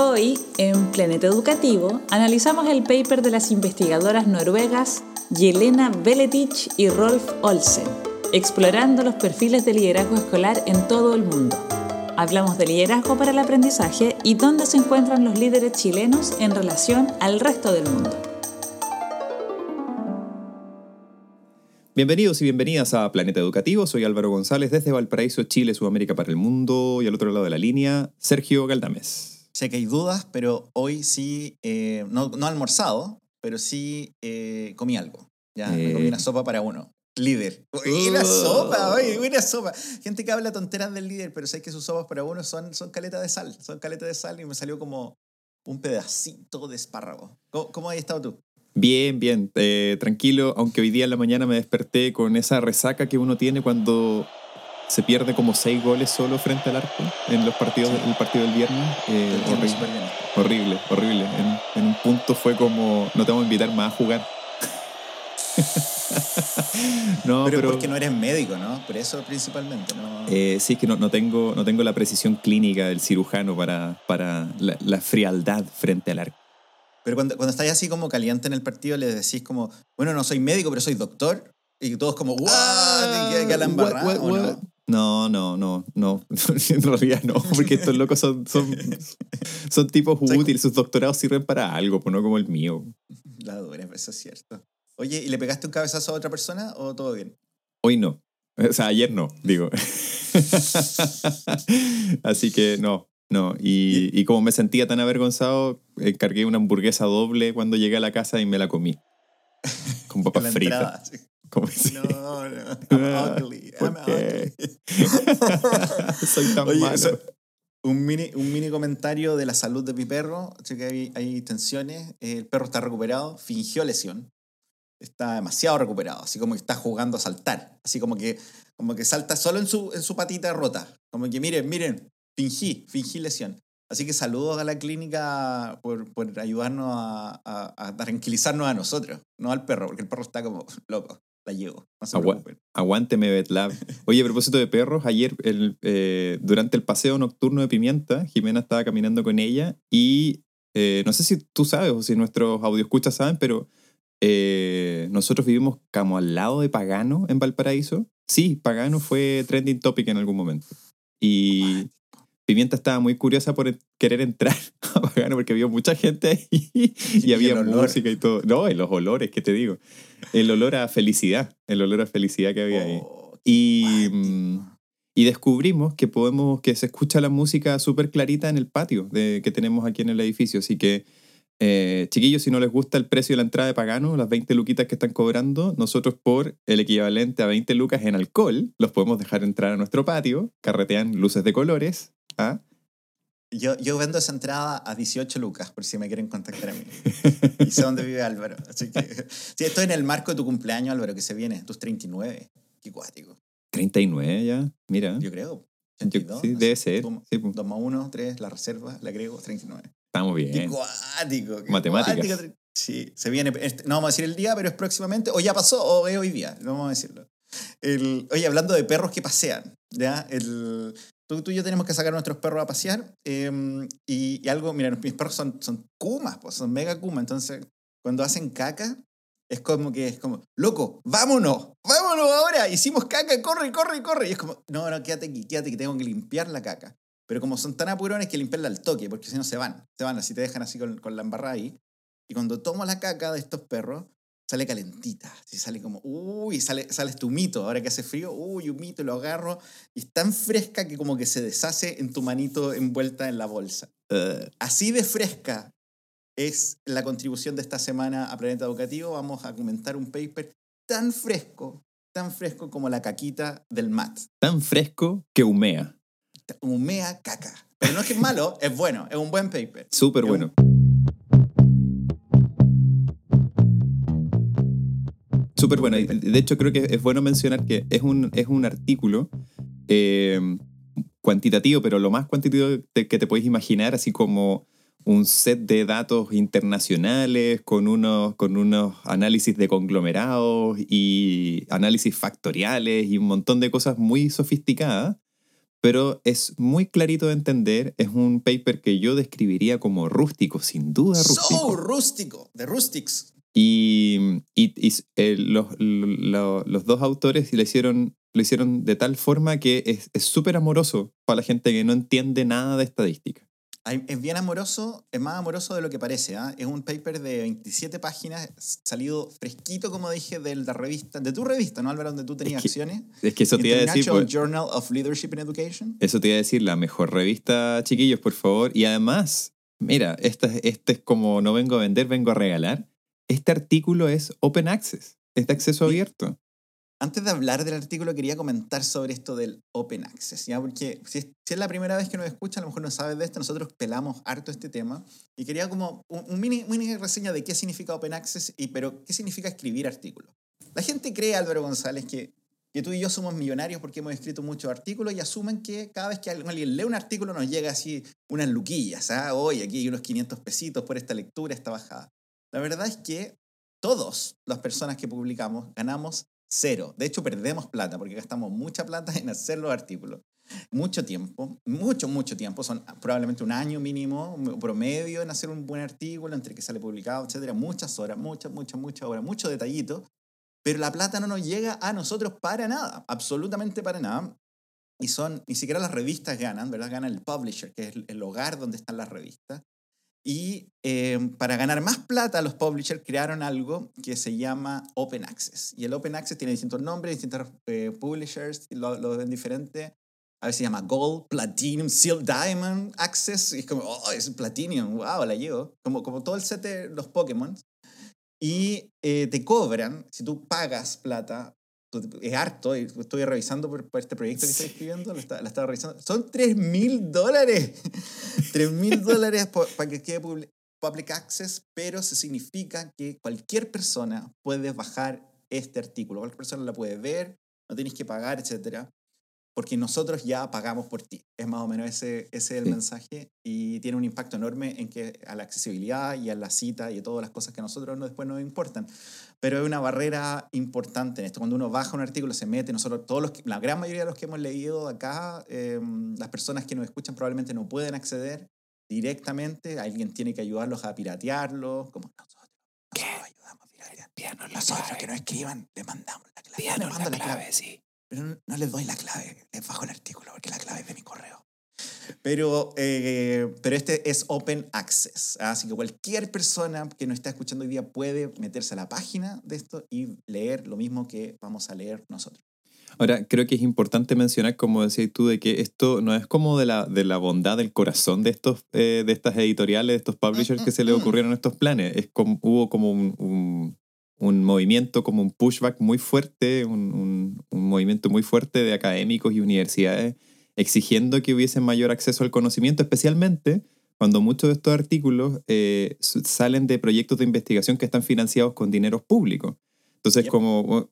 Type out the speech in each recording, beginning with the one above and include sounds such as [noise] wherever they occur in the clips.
Hoy, en Planeta Educativo, analizamos el paper de las investigadoras noruegas Yelena Beletich y Rolf Olsen, explorando los perfiles de liderazgo escolar en todo el mundo. Hablamos de liderazgo para el aprendizaje y dónde se encuentran los líderes chilenos en relación al resto del mundo. Bienvenidos y bienvenidas a Planeta Educativo. Soy Álvaro González desde Valparaíso, Chile, Sudamérica para el mundo. Y al otro lado de la línea, Sergio Galdames. Sé que hay dudas, pero hoy sí, eh, no, no almorzado, pero sí eh, comí algo. Ya, me comí una sopa para uno. Líder. Uy, una sopa, oye, una sopa. Gente que habla tonteras del líder, pero sé que sus sopas para uno son, son caletas de sal. Son caletas de sal y me salió como un pedacito de espárrago. ¿Cómo, cómo has estado tú? Bien, bien, eh, tranquilo, aunque hoy día en la mañana me desperté con esa resaca que uno tiene cuando se pierde como seis goles solo frente al arco en los partidos, el partido del viernes. Eh, horrible, horrible, horrible. En, un punto fue como, no te vamos a invitar más a jugar. [laughs] no, pero, pero, porque no eres médico, ¿no? Por eso principalmente, ¿no? Eh, sí, es que no, no, tengo, no tengo la precisión clínica del cirujano para, para la, frialdad frente al arco. Pero cuando, cuando estás así como caliente en el partido, le decís como, bueno, no soy médico, pero soy doctor. Y todos como, ¡guau! Ah, ¿Qué, la no? No, no, no, no. [laughs] en realidad no, porque estos locos son, son, son tipos útiles, sus doctorados sirven para algo, pues no como el mío. La dura, eso es cierto. Oye, ¿y le pegaste un cabezazo a otra persona o todo bien? Hoy no. O sea, ayer no, digo. [laughs] Así que no, no. Y, y, como me sentía tan avergonzado, encargué una hamburguesa doble cuando llegué a la casa y me la comí. Con [laughs] papas fritas. No, no. I'm [laughs] ugly. I'm ugly. [laughs] Soy tan malo. un, mini, un mini comentario de la salud de mi perro. Que hay, hay tensiones. El perro está recuperado. Fingió lesión. Está demasiado recuperado. Así como que está jugando a saltar. Así como que, como que salta solo en su, en su patita rota. Como que miren, miren. Fingí, fingí lesión. Así que saludos a la clínica por, por ayudarnos a, a, a, tranquilizarnos a nosotros, no al perro, porque el perro está como [laughs] loco la llevo. aguánteme, Betlab. Oye, a propósito de perros, ayer el, eh, durante el paseo nocturno de Pimienta, Jimena estaba caminando con ella y eh, no sé si tú sabes o si nuestros escuchas saben, pero eh, nosotros vivimos como al lado de Pagano en Valparaíso. Sí, Pagano fue trending topic en algún momento. Y Pimienta estaba muy curiosa por querer entrar [laughs] a Pagano porque había mucha gente ahí y, [laughs] había música y todo. No, y los olores, ¿qué te digo? El olor a felicidad, el olor a felicidad que había ahí. Oh, y, mm, y descubrimos que podemos, que se escucha la música súper clarita en el patio de, que tenemos aquí en el edificio. Así que, eh, chiquillos, si no les gusta el precio de la entrada de Pagano, las 20 luquitas que están cobrando, nosotros por el equivalente a 20 lucas en alcohol, los podemos dejar entrar a nuestro patio, carretean luces de colores, ¿Ah? Yo, yo vendo esa entrada a 18 lucas, por si me quieren contactar a mí. [laughs] y sé dónde vive Álvaro. Así que, sí, estoy en el marco de tu cumpleaños, Álvaro, que se viene, tus 39. Qué cuático. 39 ya, mira. Yo creo. sí, debe ser. 2 sí, más 1, 3, la reserva, le agrego 39. Estamos bien. Qué cuático. Matemáticas. Sí, se viene. Este, no vamos a decir el día, pero es próximamente, o ya pasó, o es hoy día, no vamos a decirlo. El, oye, hablando de perros que pasean, ¿ya? El, Tú, tú, y yo tenemos que sacar a nuestros perros a pasear. Em, y, algo, mira, mis perros son, son kumas, pues, son mega kumas. Entonces, cuando hacen caca, es como que es como, loco, vámonos, vámonos ahora. Hicimos caca, corre, corre, corre. Y es como, no, no, quédate aquí, quédate que tengo que limpiar la caca. Pero como son tan apurones que limpiarla al toque, porque si no se van, se van, así te dejan así con, con la embarrada ahí. Y cuando tomo la caca de estos perros, sale calentita, así sale como, uy, sale, sale tu mito, ahora que hace frío, uy, un mito, lo agarro, y es tan fresca que como que se deshace en tu manito envuelta en la bolsa. Así de fresca es la contribución de esta semana a Planeta Educativo. Vamos a comentar un paper tan fresco, tan fresco como la caquita del MAT. Tan fresco que humea. Humea caca. Pero no es que es malo, es bueno, es un buen paper. Súper bueno. Súper bueno. De hecho, creo que es bueno mencionar que es un, es un artículo eh, cuantitativo, pero lo más cuantitativo que te puedes imaginar, así como un set de datos internacionales con unos, con unos análisis de conglomerados y análisis factoriales y un montón de cosas muy sofisticadas pero es muy clarito de entender. Es un paper que yo describiría como rústico, sin duda rústico. So rústico, de rustics. Y, y- y eh, los, lo- los dos autores lo hicieron, lo hicieron de tal forma que es es súper amoroso para la gente que no entiende nada de estadística. Es bien amoroso, es más amoroso de lo que parece. ¿ah? Es un paper de 27 páginas, salido fresquito, como dije, de la revista, de tu revista, ¿no, Álvaro? Donde tú tenías que- acciones. Es que eso te iba a decir. International pues, Journal of Leadership in Education. Eso te iba a decir, la mejor revista, chiquillos, por favor. Y además, mira, esta, este es como no vengo a vender, vengo a regalar. Este artículo es open access, es de acceso Sí. abierto. Antes de hablar del artículo, quería comentar sobre esto del Open Access, ¿ya? Porque si es, si es la primera vez que nos escucha, a lo mejor no sabes de esto, nosotros pelamos harto este tema y quería como un, un mini, mini reseña de qué significa Open Access y pero qué significa escribir artículos. La gente cree, Álvaro González, que, que tú y yo somos millonarios porque hemos escrito muchos artículos y asumen que cada vez que alguien lee un artículo nos llega así unas luquillas, ¿ah? Hoy aquí hay unos 500 pesitos por esta lectura, esta bajada. La verdad es que todos las personas que publicamos ganamos cero. De hecho, perdemos plata porque gastamos mucha plata en hacer los artículos. Mucho tiempo, mucho, mucho tiempo. Son probablemente un año mínimo, promedio en hacer un buen artículo, entre que sale publicado, etcétera. Muchas horas, muchas, muchas, muchas horas, mucho detallito. Pero la plata no nos llega a nosotros para nada, absolutamente para nada. Y son, ni siquiera las revistas ganan, ¿verdad? Gana el publisher, que es el hogar donde están las revistas. Y eh, para ganar más plata, los publishers crearon algo que se llama Open Access. Y el Open Access tiene distintos nombres, distintos eh, publishers, lo, lo ven diferente. A veces se llama Gold, Platinum, Silver, Diamond Access. Y es como, oh, es Platinum, wow, la llevo. Como, como todo el set de los Pokémon. Y eh, te cobran, si tú pagas plata, es harto, estoy revisando por, por este proyecto que estoy escribiendo, lo, la estaba revisando, son 3 mil dólares. [laughs] 3 mil dólares para que quede publi- public access, pero se significa que cualquier persona puede bajar este artículo, cualquier persona la puede ver, no tienes que pagar, etcétera, porque nosotros ya pagamos por ti. Es más o menos ese, ese es el Sí. mensaje y tiene un impacto enorme en que a la accesibilidad y a la cita y a todas las cosas que a nosotros no, después nos importan. Pero es una barrera importante en esto. Cuando uno baja un artículo, se mete, nosotros, todos los que- la gran mayoría de los que hemos leído acá, eh, las personas que nos escuchan probablemente no pueden acceder directamente. Alguien tiene que ayudarlos a piratearlos, como nosotros. Nosotros ayudamos a piratear. Nosotros que no escriban, les mandamos la clave. Les mando la clave. sí. Pero no, no les doy la clave, les bajo el artículo porque la clave es de mi correo. Pero, eh, pero este es Open Access, ¿ah? así que cualquier persona que nos está escuchando hoy día puede meterse a la página de esto y leer lo mismo que vamos a leer nosotros. Ahora, creo que es importante mencionar, como decías tú, de que esto no es como de la, de la bondad del corazón de, estos, eh, de estas editoriales, de estos publishers que se les ocurrieron estos planes. Es como, hubo como un, un, un movimiento, como un pushback muy fuerte, un, un movimiento muy fuerte de académicos y universidades exigiendo que hubiese mayor acceso al conocimiento, especialmente cuando muchos de estos artículos eh, salen de proyectos de investigación que están financiados con dineros públicos. Entonces, Yep. como, oh,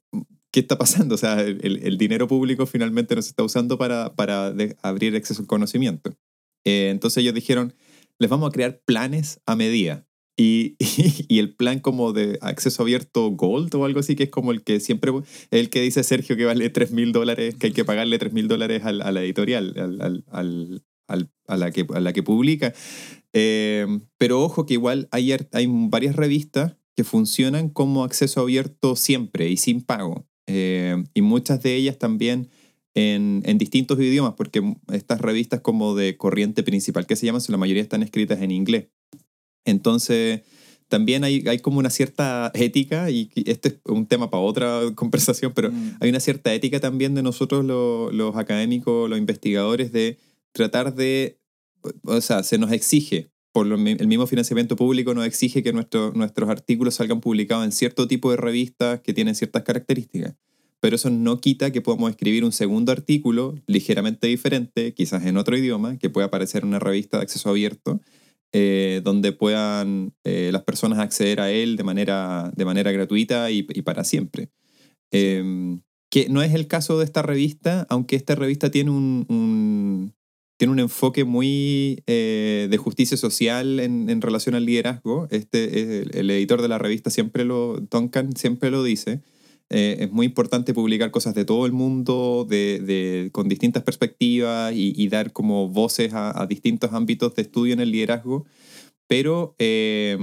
¿qué está pasando? O sea, el, el- el dinero público finalmente no se está usando para, para de- abrir acceso al conocimiento. Eh, entonces ellos dijeron, les vamos a crear planes a medida. Y, [laughs] y, el plan como de acceso abierto Gold o algo así, que es como el que siempre, el que dice Sergio que vale 3 mil dólares, que hay que pagarle 3 mil dólares a la editorial, al, al- al- a, la que, a la que publica. Eh, pero ojo que igual hay, hay varias revistas que funcionan como acceso abierto siempre y sin pago. Eh, y muchas de ellas también en, en distintos idiomas, porque estas revistas como de corriente principal que se llaman, la mayoría están escritas en inglés. Entonces, también hay, hay como una cierta ética, y este es un tema para otra [laughs] conversación, pero Mm. hay una cierta ética también de nosotros lo- los académicos, los investigadores, de tratar de, o sea, se nos exige, por lo el mismo financiamiento público nos exige que nuestro- nuestros artículos salgan publicados en cierto tipo de revistas que tienen ciertas características. Pero eso no quita que podamos escribir un segundo artículo ligeramente diferente, quizás en otro idioma, que pueda aparecer en una revista de acceso abierto, eh, donde puedan eh, las personas acceder a él de manera, de manera gratuita y, y para siempre. Eh, que no es el caso de esta revista, aunque esta revista tiene un, un- tiene un enfoque muy eh, de justicia social en, en relación al liderazgo. Este, el, el editor de la revista siempre lo, Duncan siempre lo dice. Eh, es muy importante publicar cosas de todo el mundo, de, de- con distintas perspectivas y, y dar como voces a, a distintos ámbitos de estudio en el liderazgo. Pero eh,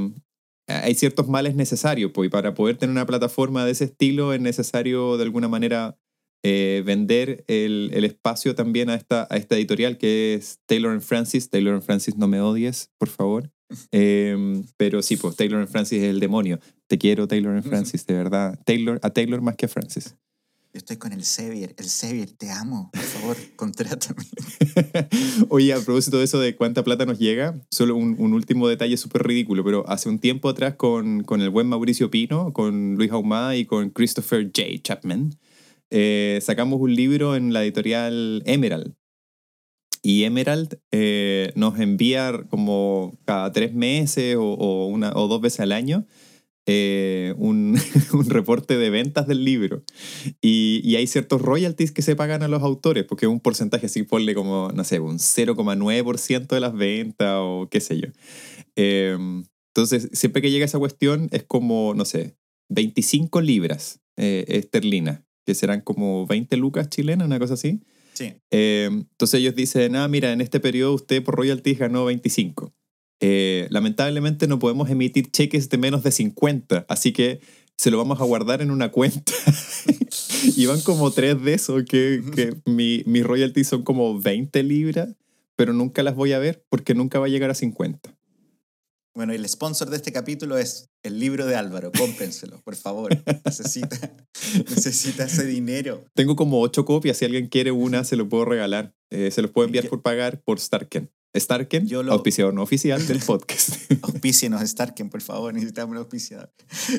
hay ciertos males necesarios, pues, y para poder tener una plataforma de ese estilo es necesario de alguna manera eh, vender el, el espacio también a esta, a esta editorial que es Taylor and Francis. Taylor and Francis, no me odies, por favor. [laughs] Eh, pero sí, pues Taylor and Francis es el demonio. Te quiero, Taylor and Francis, de verdad. Taylor, a Taylor más que a Francis. Yo estoy con el Sevier. El Sevier, te amo. Por favor, [laughs] contrátame. Oye, a propósito de eso de cuánta plata nos llega, solo un, un último detalle súper ridículo, pero hace un tiempo atrás con, con el buen Mauricio Pino, con Luis Ahumada y con Christopher J. Chapman, eh, sacamos un libro en la editorial Emerald. Y Emerald eh, nos envía como cada tres meses o, o una, o dos veces al año eh, un, [laughs] un reporte de ventas del libro. Y, y hay ciertos royalties que se pagan a los autores, porque es un porcentaje así, ponle como, no sé, un 0,9% de las ventas o qué sé yo. Eh, entonces, siempre que llega esa cuestión es como, no sé, 25 libras eh, esterlinas, que serán como 20 lucas chilenas, una cosa así. Sí. Eh, entonces ellos dicen, ah, mira, en este periodo usted por royalties ganó 25. Eh, lamentablemente no podemos emitir cheques de menos de 50, así que se lo vamos a guardar en una cuenta. [laughs] y van como tres de esos, que, que mi, mis royalties son como 20 libras, pero nunca las voy a ver porque nunca va a llegar a 50. Bueno, el sponsor de este capítulo es el libro de Álvaro. Cómprenselo, por favor. Necesita, [laughs] necesita ese dinero. Tengo como ocho copias, si alguien quiere una se lo puedo regalar. Eh, se los puedo enviar por pagar por Starken. Starken, Yo lo- auspiciador no oficial del [laughs] podcast. Auspícienos, Starken, por favor, necesitamos un auspiciador.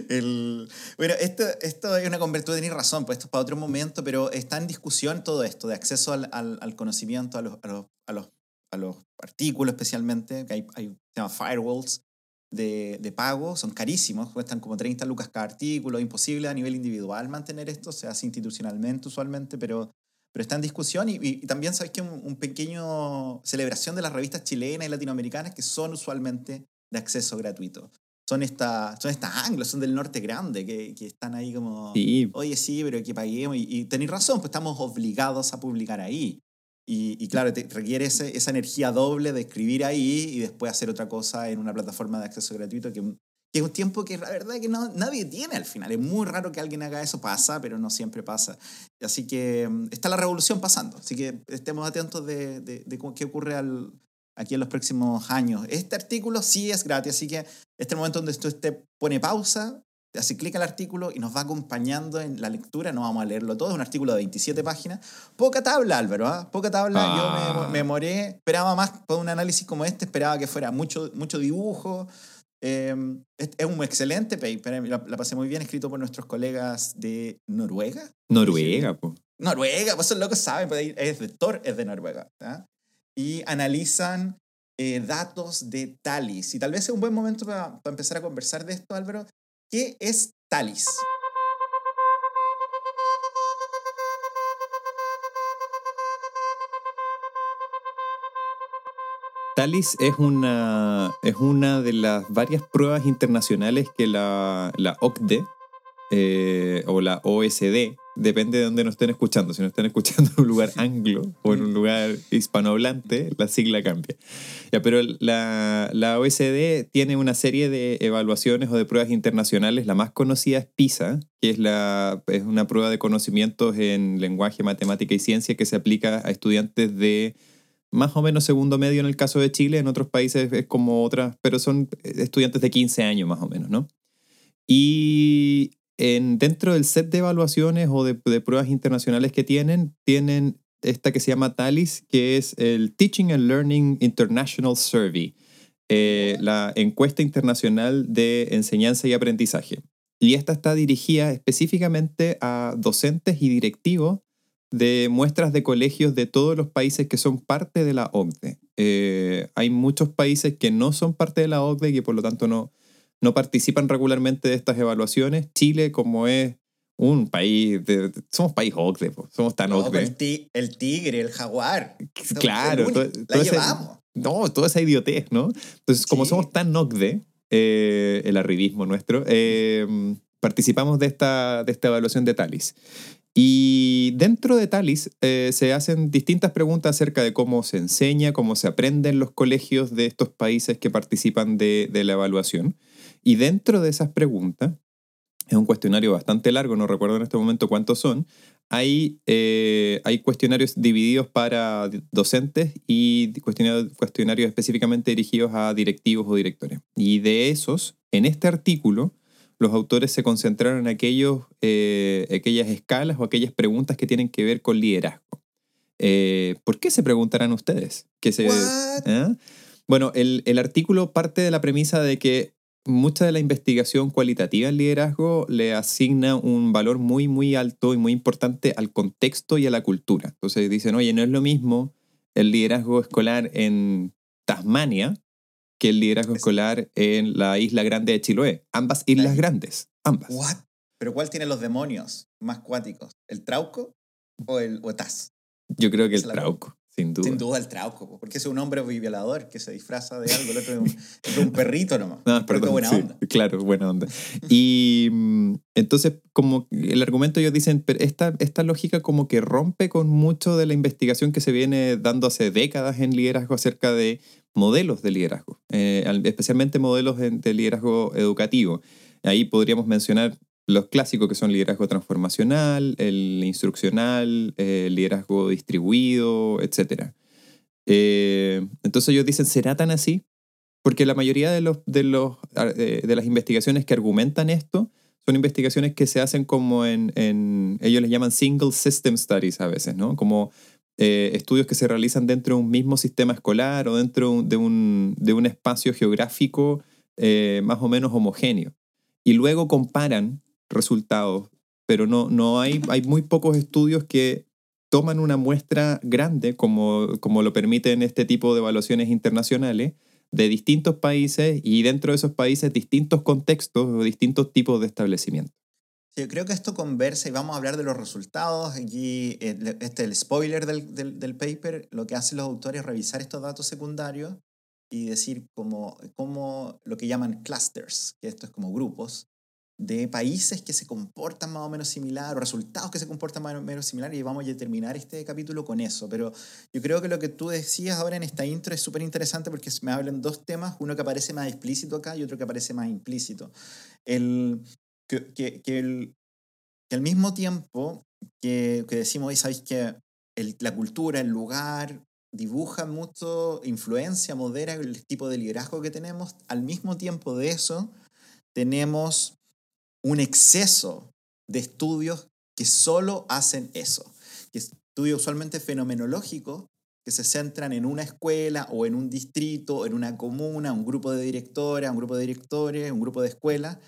El, bueno, esto, esto es una conversación, tú tenés razón, pues esto es para otro momento, pero está en discusión todo esto, de acceso al, al, al conocimiento, a los, a, los, a, los, a los artículos especialmente, que hay, hay se llama firewalls de, de pago, son carísimos, cuestan como 30 lucas cada artículo, imposible a nivel individual mantener esto, se hace institucionalmente usualmente, pero, pero está en discusión y, y- también sabes que un, un pequeño celebración de las revistas chilenas y latinoamericanas que son usualmente de acceso gratuito. Son estas son estas anglos, son del norte grande, que, que están ahí como, Sí, oye, sí, pero que paguemos. Y, y tenéis razón, pues estamos obligados a publicar ahí. Y, y claro, te requiere ese- esa energía doble de escribir ahí y después hacer otra cosa en una plataforma de acceso gratuito que, que es un tiempo que la verdad que no, nadie tiene al final. Es muy raro que alguien haga eso, pasa, pero no siempre pasa. Así que mm, está la revolución pasando. Así que estemos atentos de, de, de qué ocurre al, aquí en los próximos años. Este artículo sí es gratis, así que este es el momento donde usted te pone pausa, hace clic al artículo y nos va acompañando en la lectura. No vamos a leerlo todo, es un artículo de 27 páginas. Poca tabla, Álvaro, ¿ah? Poca tabla. Ah. Yo me, me moré, esperaba más para un análisis como este, esperaba que fuera mucho, mucho dibujo. Eh, es, es un excelente paper, la, la pasé muy bien, escrito por nuestros colegas de Noruega. Noruega, po. Noruega, pues esos locos saben, pues es de Thor, es de Noruega. Y analizan eh, datos de Talis. Y tal vez es un buen momento para, para empezar a conversar de esto, Álvaro. ¿Qué es Talis? Talis es una, es una de las varias pruebas internacionales que la, la OCDE eh, o la OSD, depende de dónde nos estén escuchando. Si nos están escuchando en un lugar anglo o en un lugar hispanohablante, la sigla cambia. Ya, pero la, la OSD tiene una serie de evaluaciones o de pruebas internacionales. La más conocida es PISA, que es, la, es una prueba de conocimientos en lenguaje, matemática y ciencia que se aplica a estudiantes de más o menos segundo medio en el caso de Chile, en otros países es como otras, pero son estudiantes de 15 años más o menos, ¿no? Y en, dentro del set de evaluaciones o de, de pruebas internacionales que tienen, tienen esta que se llama TALIS, que es el Teaching and Learning International Survey, eh, la encuesta internacional de enseñanza y aprendizaje. Y esta está dirigida específicamente a docentes y directivos de muestras de colegios de todos los países que son parte de la OCDE. Eh, hay muchos países que no son parte de la OCDE y que por lo tanto no, no participan regularmente de estas evaluaciones. Chile, como es un país, de, somos país OCDE, po, somos tan No, OCDE. el, ti- el tigre, el jaguar. Claro, todo- todo la ese- llevamos. No, toda esa idiotez, ¿no? Entonces, como Sí. somos tan OCDE, eh, el arribismo nuestro, eh, participamos de esta, de esta evaluación de Talis. Y dentro de Talis eh, se hacen distintas preguntas acerca de cómo se enseña, cómo se aprende en los colegios de estos países que participan de, la evaluación. Y dentro de esas preguntas, es un cuestionario bastante largo, no recuerdo en este momento cuántos son, hay, eh, cuestionarios divididos para docentes y cuestionarios, cuestionarios específicamente dirigidos a directivos o directores. Y de esos, en este artículo, los autores se concentraron en aquellos, eh, aquellas escalas o aquellas preguntas que tienen que ver con liderazgo. Eh, ¿Por qué se preguntarán ustedes? ¿Qué se, Bueno, el, el, artículo parte de la premisa de que mucha de la investigación cualitativa en liderazgo le asigna un valor muy, muy alto y muy importante al contexto y a la cultura. Entonces dicen, oye, no es lo mismo el liderazgo escolar en Tasmania que el liderazgo escolar en la isla grande de Chiloé. Ambas islas grandes, ambas. ¿What? ¿Pero cuál tiene los demonios más cuáticos? ¿El Trauco o el o Yo creo que el Trauco. Sin duda. Sin duda el Trauco, porque es un hombre violador que se disfraza de algo, el otro es un, [laughs] perrito nomás. No, perdón, buena onda. Claro, buena onda. [laughs] Y mm, entonces, como el argumento ellos dicen, pero esta, esta lógica como que rompe con mucho de la investigación que se viene dando hace décadas en liderazgo acerca de modelos de liderazgo, eh, especialmente modelos de liderazgo educativo. Ahí podríamos mencionar los clásicos que son liderazgo transformacional, el instruccional, el liderazgo distribuido, etc. Eh, entonces ellos dicen, ¿será tan así? Porque la mayoría de, los, de, los, eh, de las investigaciones que argumentan esto son investigaciones que se hacen como en, en ellos les llaman single system studies a veces, ¿no? Como eh, estudios que se realizan dentro de un mismo sistema escolar o dentro de un, de un espacio geográfico más o menos homogéneo. Y luego comparan resultados, pero no, no hay, hay muy pocos estudios que toman una muestra grande, como, como lo permiten este tipo de evaluaciones internacionales, de distintos países y dentro de esos países distintos contextos o distintos tipos de establecimientos. Sí, creo que esto conversa y vamos a hablar de los resultados. Aquí, este, el spoiler del, del, del, paper, lo que hacen los autores es revisar estos datos secundarios y decir como, como lo que llaman clusters, que esto es como grupos, de países que se comportan más o menos similar, o resultados que se comportan más o menos similar, y vamos a terminar este capítulo con eso. Pero yo creo que lo que tú decías ahora en esta intro es súper interesante porque me hablan dos temas, uno que aparece más explícito acá y otro que aparece más implícito. El, que, que, el, que al mismo tiempo que, que decimos, ¿sabéis que el, la cultura, el lugar, dibuja mucho, influencia, modera el tipo de liderazgo que tenemos, al mismo tiempo de eso tenemos un exceso de estudios que solo hacen eso, que estudios usualmente fenomenológicos que se centran en una escuela o en un distrito, en una comuna, un grupo de directoras, un grupo de directores, un grupo de escuelas,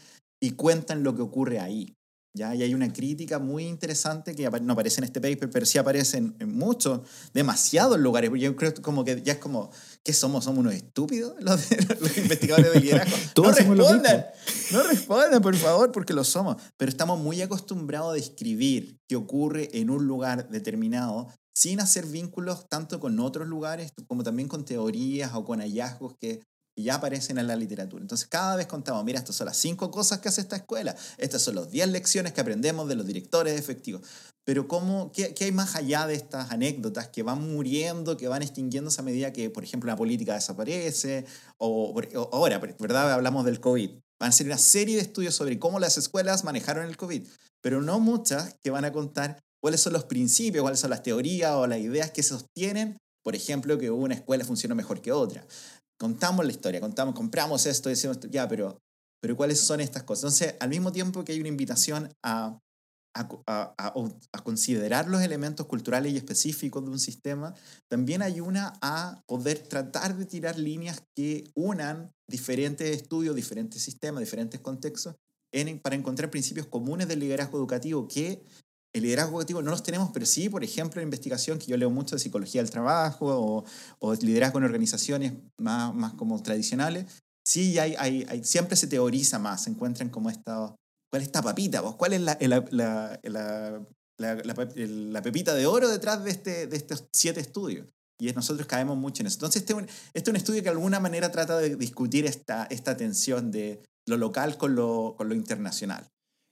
y cuentan lo que ocurre ahí. ¿ya? Y hay una crítica muy interesante que no aparece en este paper, pero sí aparece en, muchos, demasiados lugares. Yo creo como que ya es como, ¿qué somos? ¿Somos unos estúpidos [laughs] los, investigadores de liderazgo? [laughs] no respondan, no respondan, por favor, porque lo somos. Pero estamos muy acostumbrados a describir qué ocurre en un lugar determinado sin hacer vínculos tanto con otros lugares como también con teorías o con hallazgos que y ya aparecen en la literatura. Entonces cada vez contamos, mira, estas son las cinco cosas que hace esta escuela, estas son las diez lecciones que aprendemos de los directores efectivos. Pero ¿cómo, qué, qué, hay más allá de estas anécdotas que van muriendo, que van extinguiéndose a medida que, por ejemplo, la política desaparece? O, o ahora, ¿verdad? Hablamos del COVID. Van a ser una serie de estudios sobre cómo las escuelas manejaron el COVID, pero no muchas que van a contar cuáles son los principios, cuáles son las teorías o las ideas que sostienen, por ejemplo, que una escuela funciona mejor que otra contamos la historia, contamos, compramos esto, decimos, ya, pero, pero ¿cuáles son estas cosas? Entonces, al mismo tiempo que hay una invitación a, a, a, considerar los elementos culturales y específicos de un sistema, también hay una a poder tratar de tirar líneas que unan diferentes estudios, diferentes sistemas, diferentes contextos, en, para encontrar principios comunes del liderazgo educativo que el liderazgo educativo no los tenemos, pero sí, por ejemplo, en investigación, que yo leo mucho de psicología del trabajo o, o liderazgo en organizaciones más, más como tradicionales, sí hay, hay, hay, siempre se teoriza más, se encuentran como esta, ¿cuál es esta papita? Vos? ¿Cuál es la, la, la, la, pepita de oro detrás de, este, de estos siete estudios? Y nosotros caemos mucho en eso. Entonces, este, este es un estudio que de alguna manera trata de discutir esta, esta tensión de lo local con lo, con lo internacional.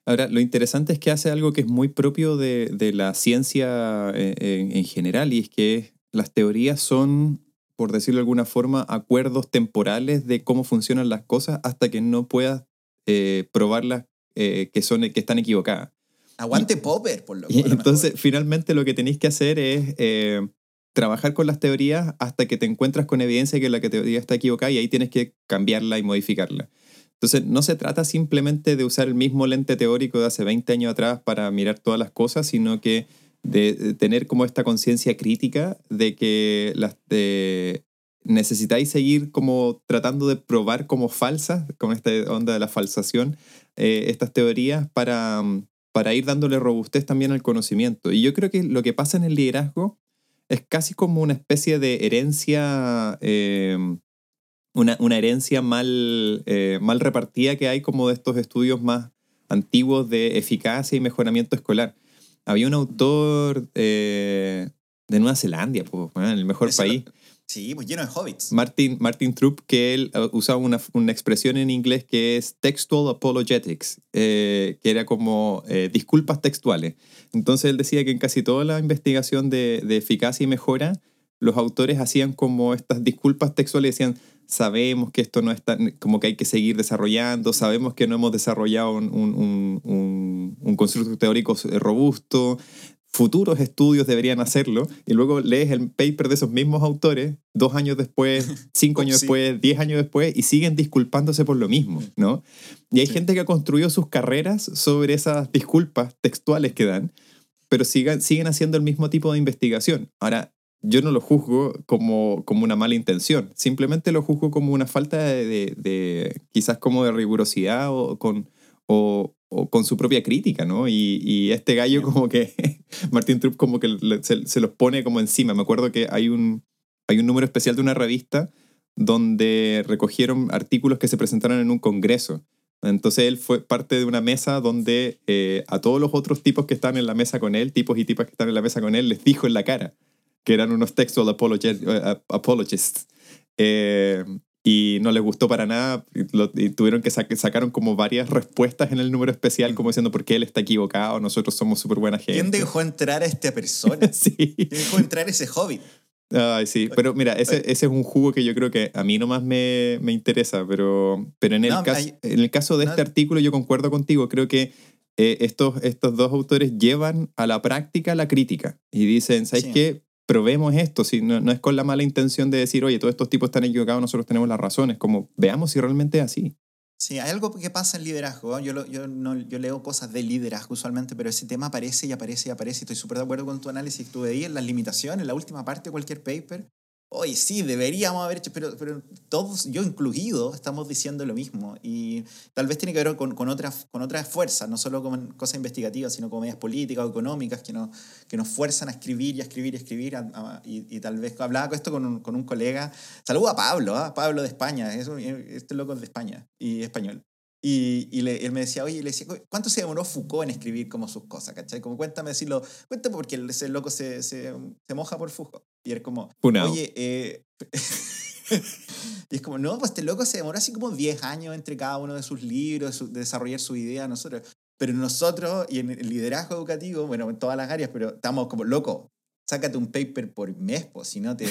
Ahora, lo interesante es que hace algo que es muy propio de, de la ciencia eh, en, en general y es que las teorías son, por decirlo de alguna forma, acuerdos temporales de cómo funcionan las cosas hasta que no puedas eh, probarlas eh, que, son, que están equivocadas. Aguante Popper, por lo lo entonces, mejor. finalmente, lo que tenéis que hacer es eh, trabajar con las teorías hasta que te encuentras con evidencia que la que teoría está equivocada y ahí tienes que cambiarla y modificarla. Entonces, no se trata simplemente de usar el mismo lente teórico de hace 20 años atrás para mirar todas las cosas, sino que de, de tener como esta conciencia crítica de que las de- necesitáis seguir como tratando de probar como falsas, con esta onda de la falsación, eh, estas teorías para, mm, para ir dándole robustez también al conocimiento. Y yo creo que lo que pasa en el liderazgo es casi como una especie de herencia, eh, una, una herencia mal, eh, mal repartida que hay como de estos estudios más antiguos de eficacia y mejoramiento escolar. Había un autor eh, de Nueva Zelanda, pues, el mejor país. Sí, pues lleno de hobbits. Martin, Martin Trupp, que él uh, usaba una, una expresión en inglés que es textual apologetics, eh, que era como eh, disculpas textuales. Entonces él decía que en casi toda la investigación de, de eficacia y mejora, los autores hacían como estas disculpas textuales, decían, sabemos que esto no está, como que hay que seguir desarrollando, sabemos que no hemos desarrollado un, un, un, un- constructo teórico robusto, futuros estudios deberían hacerlo, y luego lees el paper de esos mismos autores dos años después, [laughs] cinco años Sí. después, diez años después, y siguen disculpándose por lo mismo, ¿no? Y hay Sí. gente que ha construido sus carreras sobre esas disculpas textuales que dan, pero sigan, siguen haciendo el mismo tipo de investigación. Ahora, yo no lo juzgo como, como una mala intención, simplemente lo juzgo como una falta de, de- de- quizás como de rigurosidad o con, o, o con su propia crítica, ¿no? Y, y este gallo como que, [laughs] Martin Trupp como que se, se los pone como encima. Me acuerdo que hay un, hay un número especial de una revista donde recogieron artículos que se presentaron en un congreso. Entonces él fue parte de una mesa donde eh, a todos los otros tipos que están en la mesa con él, tipos y tipas que están en la mesa con él, les dijo en la cara que eran unos textual eh, apologists. Eh, y no les gustó para nada y, lo- y tuvieron que sacar sacaron como varias respuestas en el número especial como diciendo por qué él está equivocado, nosotros somos súper buena gente. ¿Quién dejó entrar a esta persona? [laughs] sí. ¿Quién dejó entrar ese hobbit? Ay, sí, pero mira, ese, ese es un jugo que yo creo que a mí nomás me, me interesa, pero, pero en, el No, caso, en el caso de no- este artículo yo concuerdo contigo, creo que eh, estos, estos dos autores llevan a la práctica la crítica y dicen, ¿sabes Sí. qué? Probemos esto, si no, no es con la mala intención de decir, oye, todos estos tipos están equivocados, nosotros tenemos las razones, como veamos si realmente es así. Sí, hay algo que pasa en liderazgo. ¿eh? Yo, lo- yo, no, yo leo cosas de liderazgo usualmente, pero ese tema aparece y aparece y aparece. Estoy súper de acuerdo con tu análisis. Tú veías las limitaciones, en la última parte de cualquier paper. Oye, sí, deberíamos haber hecho, pero, pero todos, yo incluido, estamos diciendo lo mismo. Y tal vez tiene que ver con, con, otras, con otras fuerzas, no solo con cosas investigativas, sino con medidas políticas o económicas que nos, que nos fuerzan a escribir y a escribir y a escribir. a- a- y, y tal vez hablaba con esto con un, con un colega. Saludo a Pablo, ¿ah? Pablo de España. Es este loco es de España y español. Y, y le- él me decía, oye, le decía, ¿cuánto se demoró Foucault en escribir como sus cosas? ¿Cachai? Como cuéntame decirlo, cuéntame porque ese loco se, se, se moja por Foucault. Y era como, Funao. oye, eh... [laughs] y es como, no, pues este loco se demoró así como 10 años entre cada uno de sus libros, su- de desarrollar su idea, nosotros. Pero nosotros, y en el liderazgo educativo, bueno, en todas las áreas, pero estamos como, loco, sácate un paper por mes, pues, si no te,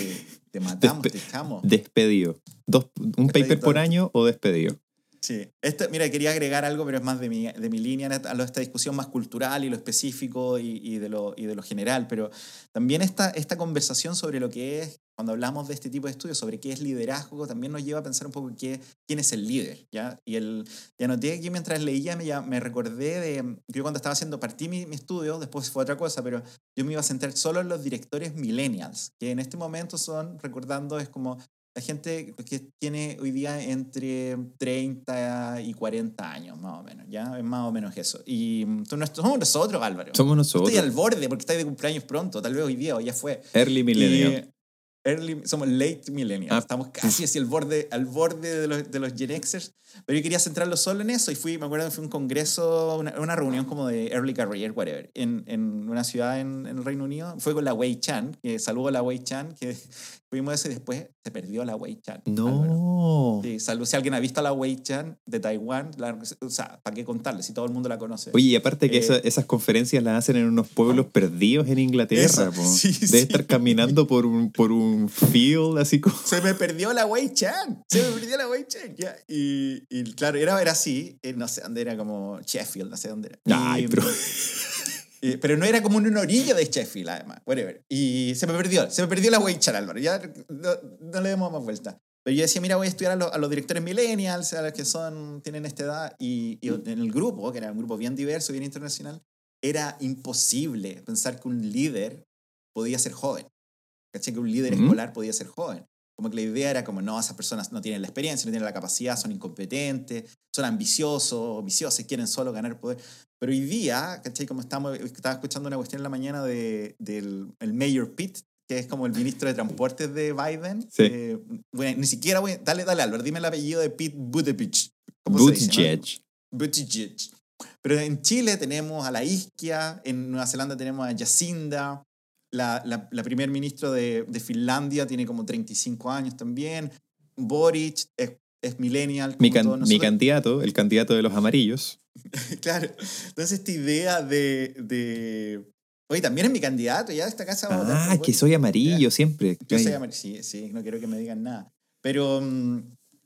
te [laughs] matamos, Despe- te echamos. Despedido. Dos, un paper Despedido. por año o despedido. Sí, esto, mira, quería agregar algo, pero es más de mi, de mi línea, a esta discusión más cultural y lo específico y, y de, lo, y de lo general, pero también esta, esta conversación sobre lo que es, cuando hablamos de este tipo de estudios, sobre qué es liderazgo, también nos lleva a pensar un poco qué, quién es el líder, ¿ya? Y, el, y anoté aquí mientras leía, me, ya- me recordé de, yo cuando estaba haciendo, partí mi, mi estudio, después fue otra cosa, pero yo me iba a centrar solo en los directores millennials, que en este momento son, recordando, es como la gente que tiene hoy día entre 30 y 40 años, más o menos, ¿ya? Es más o menos eso. Y mm, somos nosotros, Álvaro. Somos nosotros. Estoy al borde porque estáis de cumpleaños pronto, tal vez hoy día o ya fue. Early millennial. Early, somos late millennials. Ah. Estamos casi así al borde, al borde de, los, de los Gen Xers. Pero yo quería centrarlo solo en eso y fui, me acuerdo que fue un congreso, una, una reunión como de early career, whatever, en, en una ciudad en, en el Reino Unido. Fue con la Wei Chan, que saludo a la Wei Chan, que Fuimos ese y después se perdió la Wei Chan. No. Sí, salvo si alguien ha visto a la Wei Chan de Taiwán, la- o sea, ¿para qué contarle si todo el mundo la conoce? Oye, y aparte que Eh, esa- esas conferencias las hacen en unos pueblos perdidos en Inglaterra. Eso, [laughs] sí, Debe sí. estar caminando por un, por un field así como... se me perdió la Wei Chan. Se me perdió la Wei Chan. ya. Y, y claro, era, era así. eh, No sé dónde era, como Sheffield, no sé dónde era. Ay, Y- pero... [laughs] y- pero no era como en una orilla de Sheffield, además. Whatever. Y se me perdió. Se me perdió la Wei Chan, Álvaro. Ya no, no le demos más vuelta. Pero yo decía, mira, voy a estudiar a, los- a los directores millennials, a los que son, tienen esta edad. Y, y en el grupo, que era un grupo bien diverso, bien internacional, era imposible pensar que un líder podía ser joven. ¿Cachai? Que un líder escolar podía ser joven. Como que la idea era como, no, esas personas no tienen la experiencia, no tienen la capacidad, son incompetentes, son ambiciosos, viciosos, quieren solo ganar poder. Pero hoy día, ¿cachai? Como estamos, estaba escuchando una cuestión en la mañana de, del el Mayor Pitt, que es como el ministro de Transportes de Biden. Sí. Eh, bueno, ni siquiera voy, dale, dale, Albert, dime el apellido de Pete Buttigieg. ¿Cómo se dice, no? Buttigieg. Buttigieg. Pero en Chile tenemos a la Isquia, en Nueva Zelanda tenemos a Jacinda, la, la, la primer ministro de, de Finlandia tiene como 35 años también, Boric es, es millennial. Mi, can- mi candidato, el candidato de los amarillos. [laughs] Claro. Entonces esta idea de... de... Oye, también es mi candidato, ya de esta casa. vamos a votar Ah, que soy amarillo siempre. Yo soy amarillo, sí, sí, no quiero que me digan nada. Pero, mm,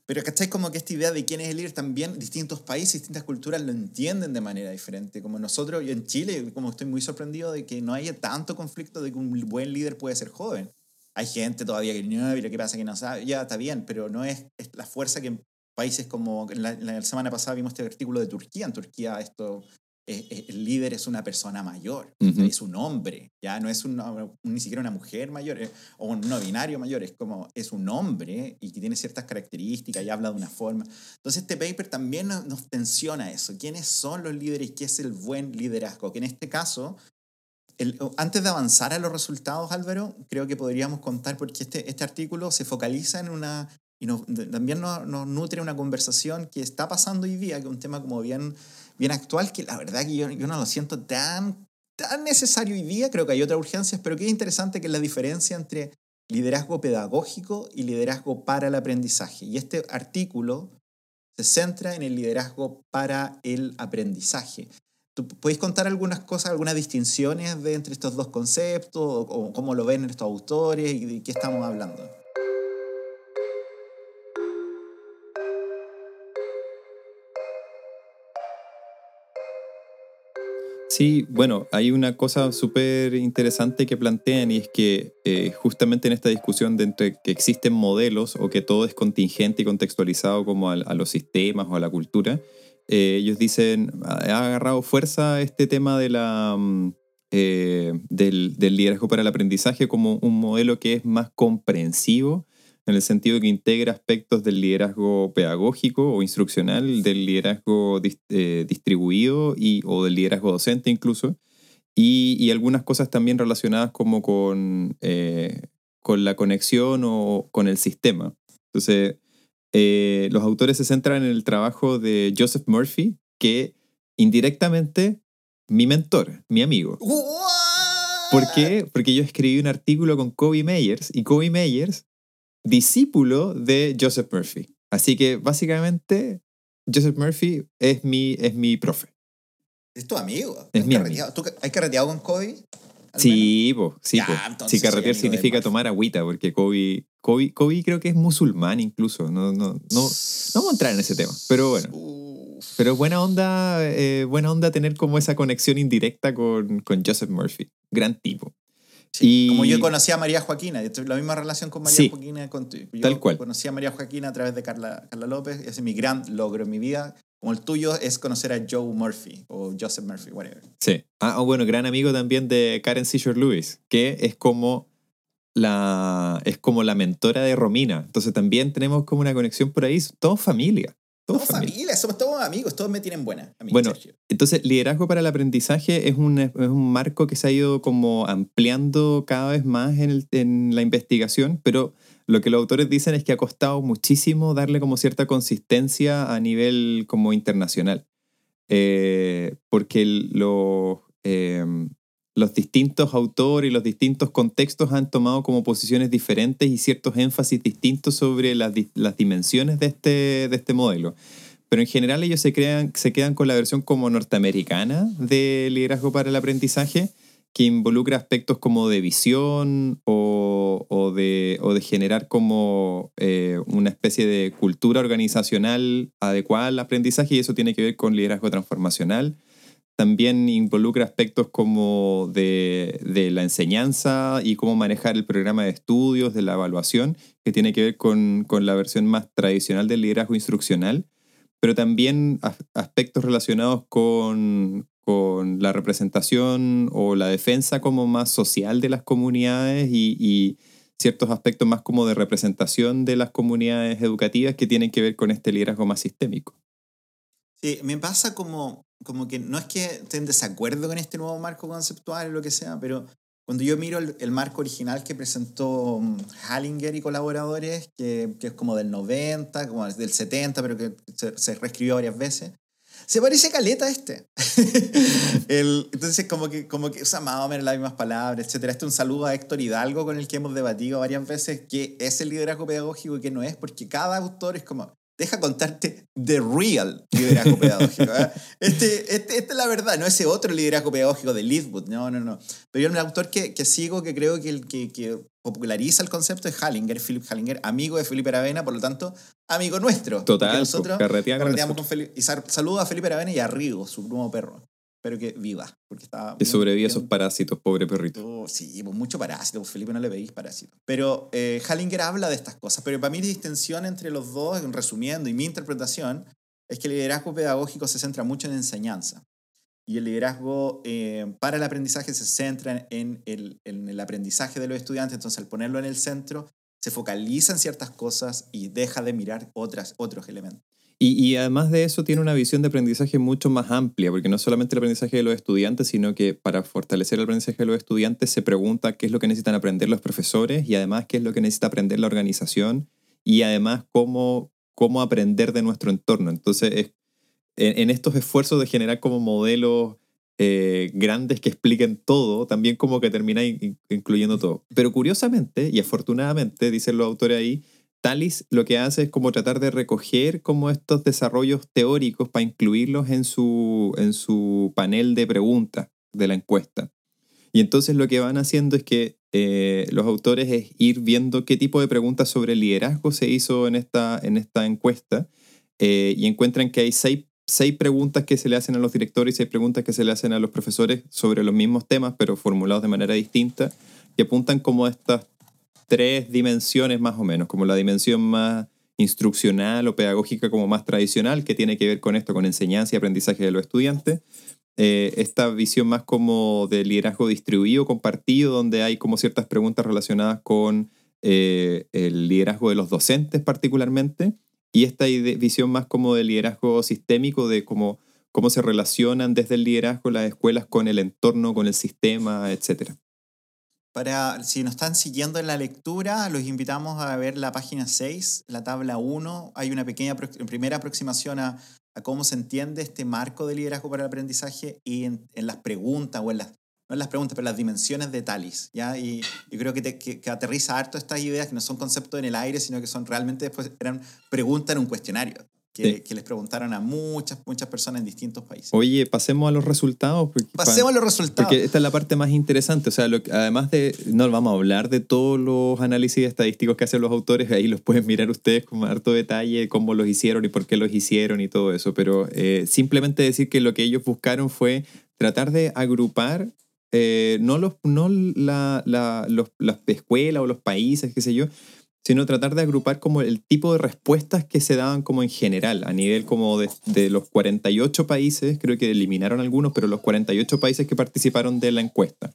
pero ¿cachai? Como que esta idea de quién es el líder también, distintos países, distintas culturas lo entienden de manera diferente. Como nosotros, yo en Chile, como estoy muy sorprendido de que no haya tanto conflicto de que un buen líder puede ser joven. Hay gente todavía que no, mira qué pasa que no sabe, ya está bien, pero no es, es la fuerza que en países como, la, la semana pasada vimos este artículo de Turquía, en Turquía esto el líder es una persona mayor, es un hombre, ya no es una- ni siquiera una mujer mayor eh, o un no binario mayor, es como es un hombre y que tiene ciertas características y habla de una forma. Entonces este paper también nos, nos tensiona eso, quiénes son los líderes qué es el buen liderazgo, que en este caso, el- antes de avanzar a los resultados, Álvaro, creo que podríamos contar porque este, este artículo se focaliza en una... Y nos- también nos, nos nutre una conversación que está pasando hoy día, que es un tema como bien, bien actual, que la verdad que yo, yo no lo siento tan, tan necesario hoy día, creo que hay otras urgencias, pero que es interesante que es la diferencia entre liderazgo pedagógico y liderazgo para el aprendizaje. Y este artículo se centra en el liderazgo para el aprendizaje. ¿Tú podéis contar algunas cosas, algunas distinciones de entre estos dos conceptos, o, o cómo lo ven estos autores y de qué estamos hablando? Sí, bueno, hay una cosa súper interesante que plantean y es que eh, justamente en esta discusión de entre que existen modelos o que todo es contingente y contextualizado como a, los sistemas o a la cultura, eh, ellos dicen, ha agarrado fuerza este tema de la, mm, eh, del liderazgo para el aprendizaje como un modelo que es más comprensivo en el sentido que integra aspectos del liderazgo pedagógico o instruccional, del liderazgo eh, distribuido y, o del liderazgo docente incluso, y, y algunas cosas también relacionadas como con, eh, con la conexión o con el sistema. Entonces, eh, los autores se centran en el trabajo de Joseph Murphy, que indirectamente mi mentor, mi amigo. ¿Por qué? Porque yo escribí un artículo con Kobe Meyers y Kobe Meyers, discípulo de Joseph Murphy. Así que básicamente Joseph Murphy es mi, es mi profe. Es tu amigo. Es ¿Has mi carreteado? ¿Tú ¿Has carreteado con Kobe? Sí, po, sí, Ya, po. Sí, carretear amigo significa tomar agüita, porque Kobe, Kobe, Kobe creo que es musulmán incluso. No, no, no, no vamos a entrar en ese tema. Pero bueno, Uf. pero buena onda, eh, buena onda tener como esa conexión indirecta con, con Joseph Murphy. Gran tipo. Sí, Y- Como yo conocí a María Joaquina, la misma relación con María Sí, Joaquina contigo. Yo tal cual. Conocí a María Joaquina a través de Carla, Carla López, ese es mi gran logro en mi vida. Como el tuyo es conocer a Joe Murphy o Joseph Murphy, whatever. Sí. Ah, oh, bueno, gran amigo también de Karen Seashore Lewis, que es como la, es como la mentora de Romina. Entonces también tenemos como una conexión por ahí. Todos familia. Somos familia. familia, somos todos amigos, todos me tienen buena. a mí, Bueno, Sergio. Entonces, liderazgo para el aprendizaje es un, es un marco que se ha ido como ampliando cada vez más en, el- en la investigación, pero lo que los autores dicen es que ha costado muchísimo darle como cierta consistencia a nivel como internacional. Eh, porque el- lo, eh, los distintos autores y los distintos contextos han tomado como posiciones diferentes y ciertos énfasis distintos sobre las, las dimensiones de este, de este modelo. Pero en general ellos se, crean, se quedan con la versión como norteamericana de liderazgo para el aprendizaje, que involucra aspectos como de visión o, o, de, o de, generar como eh, una especie de cultura organizacional adecuada al aprendizaje y eso tiene que ver con liderazgo transformacional también involucra aspectos como de, de, la enseñanza y cómo manejar el programa de estudios, de la evaluación, que tiene que ver con, con la versión más tradicional del liderazgo instruccional, pero también aspectos relacionados con, con, la representación o la defensa como más social de las comunidades y, y ciertos aspectos más como de representación de las comunidades educativas que tienen que ver con este liderazgo más sistémico. Sí, me pasa como como que no es que esté en desacuerdo con este nuevo marco conceptual o lo que sea, pero cuando yo miro el, marco original que presentó mm, Hallinger y colaboradores, que, que, es como del 90, como del 70, pero que se, reescribió varias veces, se parece caleta a este. [laughs] el, entonces, como que, como que usa más o menos las mismas palabras, etc. Este es un saludo a Héctor Hidalgo, con el que hemos debatido varias veces qué es el liderazgo pedagógico y qué no es, porque cada autor es como, deja contarte the real liderazgo pedagógico. ¿eh? Este, este, esta es la verdad, no ese otro liderazgo pedagógico de Leadwood, no, no, no. Pero yo un autor que, que sigo, que creo que, el, que, que populariza el concepto es Hallinger, Philip Hallinger, amigo de Felipe Aravena, por lo tanto, amigo nuestro. Total, nosotros carreteamos con Felipe. Y saludo a Felipe Aravena y a Rigo, su nuevo perro pero que viva. Porque está que sobreviva a esos parásitos, pobre perrito. Oh, sí, pues mucho parásito, pues Felipe no le veis parásito. Pero eh, Hallinger habla de estas cosas, pero para mí la distinción entre los dos, resumiendo, y mi interpretación, es que el liderazgo pedagógico se centra mucho en enseñanza. Y el liderazgo eh, para el aprendizaje se centra en el, en el aprendizaje de los estudiantes, entonces al ponerlo en el centro, se focaliza en ciertas cosas y deja de mirar otras, otros elementos. Y, además de eso tiene una visión de aprendizaje mucho más amplia, porque no solamente el aprendizaje de los estudiantes, sino que para fortalecer el aprendizaje de los estudiantes se pregunta qué es lo que necesitan aprender los profesores y además qué es lo que necesita aprender la organización y además cómo, cómo aprender de nuestro entorno. Entonces, en, estos esfuerzos de generar como modelos eh, grandes que expliquen todo, también como que termina incluyendo todo. Pero curiosamente y afortunadamente, dicen los autores ahí, Talis lo que hace es como tratar de recoger como estos desarrollos teóricos para incluirlos en su, en su panel de preguntas de la encuesta. Y entonces lo que van haciendo es que eh, los autores es ir viendo qué tipo de preguntas sobre liderazgo se hizo en esta, en esta encuesta eh, y encuentran que hay seis, seis, preguntas que se le hacen a los directores y seis preguntas que se le hacen a los profesores sobre los mismos temas, pero formulados de manera distinta, que apuntan como estas tres dimensiones más o menos, como la dimensión más instruccional o pedagógica como más tradicional, que tiene que ver con esto, con enseñanza y aprendizaje de los estudiantes. Eh, esta visión más como de liderazgo distribuido, compartido, donde hay como ciertas preguntas relacionadas con eh, el liderazgo de los docentes particularmente, y esta visión más como de liderazgo sistémico, de cómo, cómo se relacionan desde el liderazgo las escuelas con el entorno, con el sistema, etcétera. Para, si nos están siguiendo en la lectura, los invitamos a ver la página 6, la tabla 1. Hay una pequeña primera aproximación a, a cómo se entiende este marco de liderazgo para el aprendizaje y en, las preguntas, o en las, no en las preguntas, pero en las dimensiones de Talis. ¿ya? Y yo creo que, te, que, que, aterriza harto estas ideas que no son conceptos en el aire, sino que son realmente después eran preguntas en un cuestionario que, les preguntaron a muchas, muchas personas en distintos países. Oye, pasemos a los resultados. pasemos a los resultados. Porque esta es la parte más interesante. O sea, lo, además de, no vamos a hablar de todos los análisis estadísticos que hacen los autores, ahí los pueden mirar ustedes con harto detalle, cómo los hicieron y por qué los hicieron y todo eso. Pero eh, simplemente decir que lo que ellos buscaron fue tratar de agrupar eh, no, los, no la, la, los, las escuelas o los países, qué sé yo, sino tratar de agrupar como el tipo de respuestas que se daban como en general, a nivel como de, de, los 48 países, creo que eliminaron algunos, pero los 48 países que participaron de la encuesta.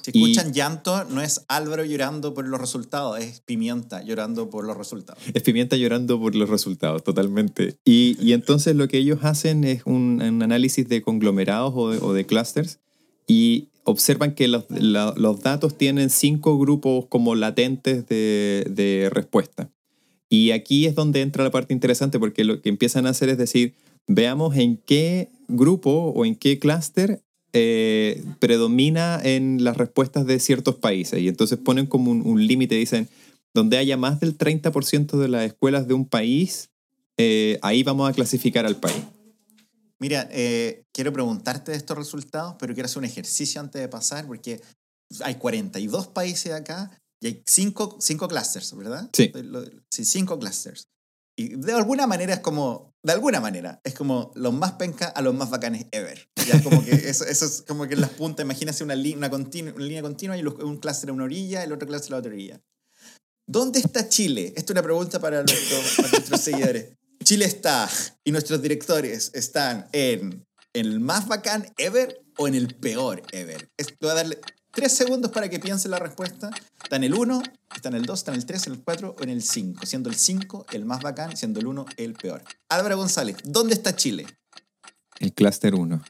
Si escuchan llanto, no es Álvaro llorando por los resultados, es Pimienta llorando por los resultados. Es Pimienta llorando por los resultados, totalmente. Y, y entonces lo que ellos hacen es un, un análisis de conglomerados o de, o de clusters y observan que los, los, datos tienen cinco grupos como latentes de, de, respuesta. Y aquí es donde entra la parte interesante porque lo que empiezan a hacer es decir, veamos en qué grupo o en qué clúster eh, predomina en las respuestas de ciertos países. Y entonces ponen como un, límite, dicen, donde haya más del 30% de las escuelas de un país, eh, ahí vamos a clasificar al país. Mira, eh, quiero preguntarte de estos resultados, pero quiero hacer un ejercicio antes de pasar, porque hay 42 países acá y hay 5 cinco, clusters, ¿verdad? Sí. Sí, 5 clusters. Y de alguna manera es como, de alguna manera, es como los más penca a los más bacanes ever. Ya como que [laughs] eso, eso es como que en las puntas, imagínate una, una, continu, una línea continua y un cluster a una orilla, el otro cluster a la otra orilla. ¿Dónde está Chile? Esta es una pregunta para, nuestro, para nuestros seguidores. Chile está y nuestros directores están en, el más bacán ever o en el peor ever. Esto voy a darle tres segundos para que piensen la respuesta. Está en el 1, está en el 2, está en el 3, en el 4 o en el 5. Siendo el 5 el más bacán, siendo el 1 el peor. Álvaro González, ¿dónde está Chile? El clúster 1.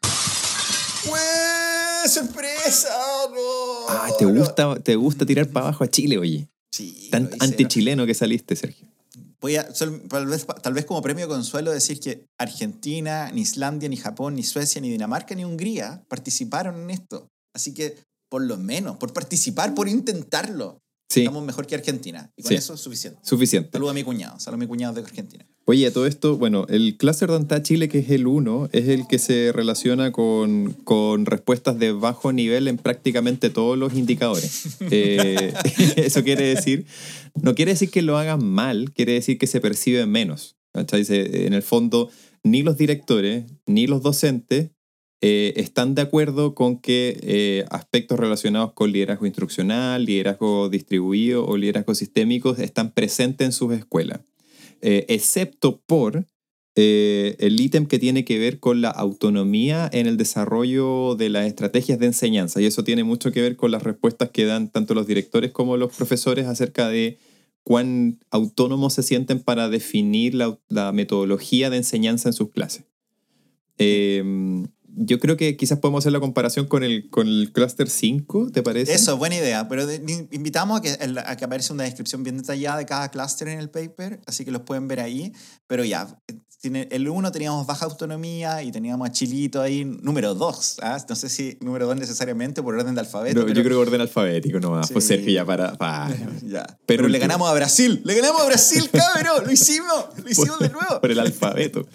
¡Pues! ¡Sorpresa! ¡No! Ay, ¿te, gusta, te gusta tirar para abajo a Chile, oye. Sí. Tan antichileno que saliste, Sergio. Voy a, tal, vez, tal vez como premio consuelo decir que Argentina, ni Islandia, ni Japón, ni Suecia, ni Dinamarca, ni Hungría participaron en esto. Así que, por lo menos, por participar, por intentarlo, estamos mejor que Argentina. Y con eso es suficiente. Suficiente. Saludo a mi cuñado. Saludo a mi cuñado de Argentina. Oye, todo esto, bueno, el Cluster Danta Chile, que es el 1, es el que se relaciona con, con, respuestas de bajo nivel en prácticamente todos los indicadores. [laughs] Eh, [laughs] eso quiere decir no quiere decir que lo hagan mal, quiere decir que se percibe menos. En el fondo, ni los directores ni los docentes eh, están de acuerdo con que eh, aspectos relacionados con liderazgo instruccional, liderazgo distribuido o liderazgo sistémico están presentes en sus escuelas, eh, excepto por el ítem que tiene que ver con la autonomía en el desarrollo de las estrategias de enseñanza. Y eso tiene mucho que ver con las respuestas que dan tanto los directores como los profesores acerca de cuán autónomos se sienten para definir la, metodología de enseñanza en sus clases. Yo creo que quizás podemos hacer la comparación con el, con el Cluster 5, ¿te parece? Eso, buena idea, pero invitamos a que, a que aparezca una descripción bien detallada de cada cluster en el paper, así que los pueden ver ahí, pero ya, el 1 teníamos baja autonomía y teníamos a Chilito ahí, número 2. ¿ah? No sé si número 2 necesariamente por orden de alfabeto. Yo creo que orden alfabético nomás. Sí. Pues Sergio ya para. [laughs] ya. Pero, le ganamos a Brasil. Le ganamos a Brasil, [laughs] cabrón. Lo hicimos. Lo hicimos de nuevo. Por el alfabeto.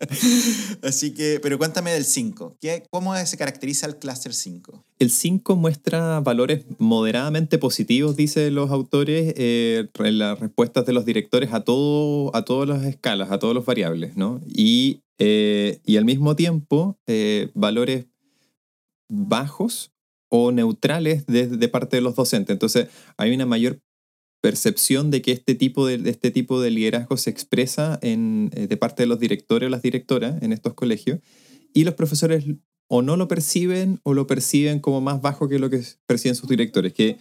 [laughs] Así que, pero cuéntame del 5. ¿Cómo se caracteriza el cluster 5? El 5 muestra valores moderadamente positivos, dicen los autores, eh, en las respuestas de los directores a, todo, a todas las escalas, a todos los variables, Y, eh, y al mismo tiempo, eh, valores bajos o neutrales de, parte de los docentes. Entonces, hay una mayor percepción de que este tipo de, este tipo de liderazgo se expresa en, de parte de los directores o las directoras en estos colegios y los profesores o no lo perciben o lo perciben como más bajo que lo que perciben sus directores, que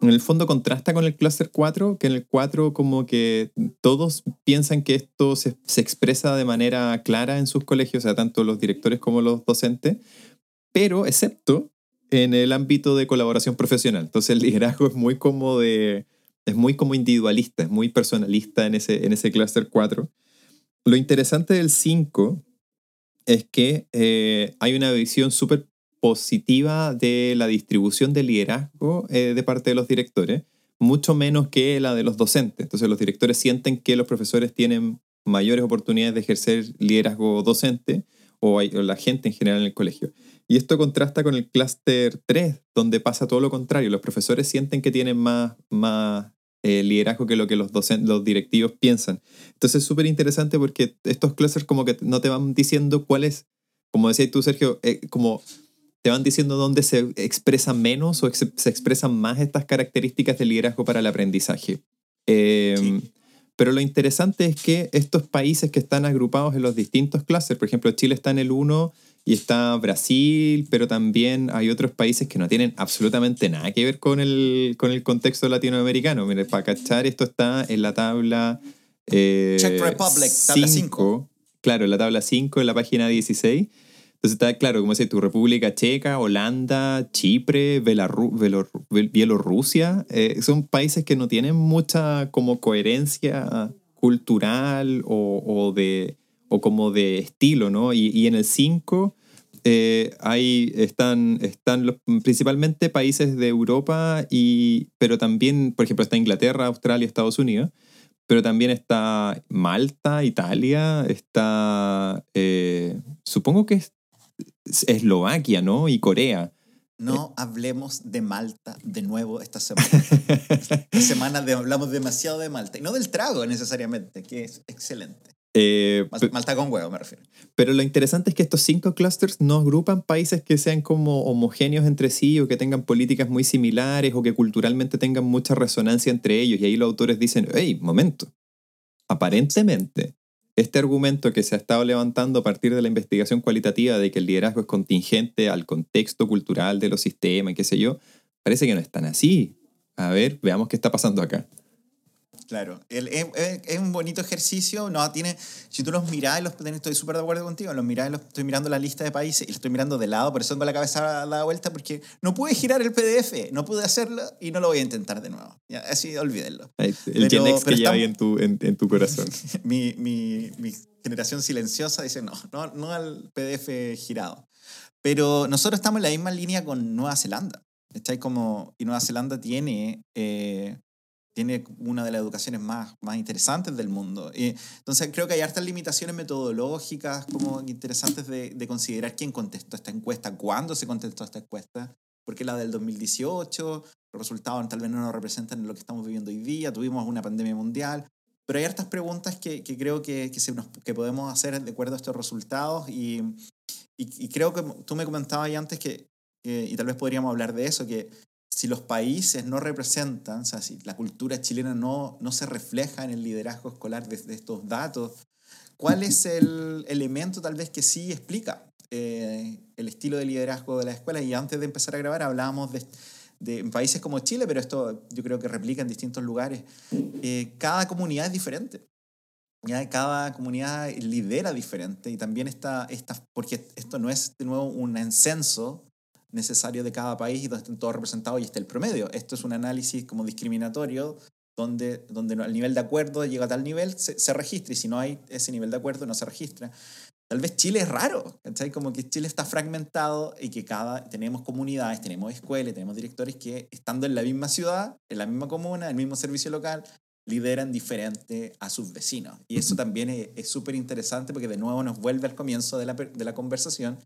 en el fondo contrasta con el cluster 4, que en el 4 como que todos piensan que esto se, se, expresa de manera clara en sus colegios, o sea, tanto los directores como los docentes, pero excepto en el ámbito de colaboración profesional. Entonces el liderazgo es muy como de es muy como individualista, es muy personalista en ese en ese cluster 4. Lo interesante del 5 es que eh, hay una visión súper positiva de la distribución del liderazgo eh, de parte de los directores, mucho menos que la de los docentes. Entonces los directores sienten que los profesores tienen mayores oportunidades de ejercer liderazgo docente o, hay, o la gente en general en el colegio. Y esto contrasta con el clúster 3, donde pasa todo lo contrario. Los profesores sienten que tienen más, más eh, liderazgo que lo que los, docentes, los directivos piensan. Entonces es súper interesante porque estos clusters como que no te van diciendo cuál es, como decías tú Sergio, eh, como te van diciendo dónde se expresan menos o se expresan más estas características de liderazgo para el aprendizaje. Eh, Pero lo interesante es que estos países que están agrupados en los distintos clusters, por ejemplo, Chile está en el 1 y está Brasil, pero también hay otros países que no tienen absolutamente nada que ver con el, con el contexto latinoamericano. Mire, para cachar, esto está en la tabla. Eh, Czech Republic, tabla 5. Claro, en la tabla 5, en la página 16. Entonces está claro, como dice tu República Checa, Holanda, Chipre, Bielorrusia, eh, son países que no tienen mucha como coherencia cultural o, o de o como de estilo, ¿no? Y, y en el 5 eh, ahí están, están los, principalmente países de Europa, y, pero también, por ejemplo, está Inglaterra, Australia, Estados Unidos, pero también está Malta, Italia, está, eh, supongo que es Eslovaquia, ¿no? Y Corea. No hablemos de Malta de nuevo esta semana. [laughs] esta semana hablamos demasiado de Malta. Y no del trago necesariamente, que es excelente. Eh, Malta con huevo, me refiero. Pero lo interesante es que estos cinco clusters no agrupan países que sean como homogéneos entre sí o que tengan políticas muy similares o que culturalmente tengan mucha resonancia entre ellos. Y ahí los autores dicen, hey, momento. Aparentemente, este argumento que se ha estado levantando a partir de la investigación cualitativa de que el liderazgo es contingente al contexto cultural de los sistemas, qué sé yo, parece que no es tan así. A ver, veamos qué está pasando acá. Claro, el, es, un bonito ejercicio, no tiene, si tú los mirás, los, estoy súper de acuerdo contigo, los mirás, los, estoy mirando la lista de países y los estoy mirando de lado, por eso tengo la cabeza a la vuelta, porque no pude girar el PDF, no pude hacerlo y no lo voy a intentar de nuevo. Ya, así, olvídenlo. El Gen que lleva ahí en tu, en, tu corazón. [laughs] mi, mi, mi, generación silenciosa dice no, no, no al PDF girado. Pero nosotros estamos en la misma línea con Nueva Zelanda. ¿Estáis como, y Nueva Zelanda tiene... Eh, tiene una de las educaciones más, más interesantes del mundo. Y, entonces creo que hay hartas limitaciones metodológicas como interesantes de, de, considerar quién contestó esta encuesta, cuándo se contestó esta encuesta, porque la del 2018, los resultados tal vez no nos representan lo que estamos viviendo hoy día, tuvimos una pandemia mundial, pero hay hartas preguntas que, que creo que, que, se nos, que podemos hacer de acuerdo a estos resultados y, y, y creo que tú me comentabas antes que, y tal vez podríamos hablar de eso, que si los países no representan, o sea, si la cultura chilena no, no se refleja en el liderazgo escolar de, estos datos, ¿cuál es el elemento tal vez que sí explica eh, el estilo de liderazgo de la escuela? Y antes de empezar a grabar hablábamos de, de países como Chile, pero esto yo creo que replica en distintos lugares. Eh, cada comunidad es diferente. ¿ya? Cada comunidad lidera diferente y también está, está, porque esto no es de nuevo un censo necesario de cada país y donde estén todos representados y esté el promedio. Esto es un análisis como discriminatorio donde, donde el nivel de acuerdo llega a tal nivel, se, se, registra y si no hay ese nivel de acuerdo no se registra. Tal vez Chile es raro, ¿cachai? Como que Chile está fragmentado y que cada, tenemos comunidades, tenemos escuelas, tenemos directores que estando en la misma ciudad, en la misma comuna, en el mismo servicio local, lideran diferente a sus vecinos. Y eso también es súper interesante porque de nuevo nos vuelve al comienzo de la, de la conversación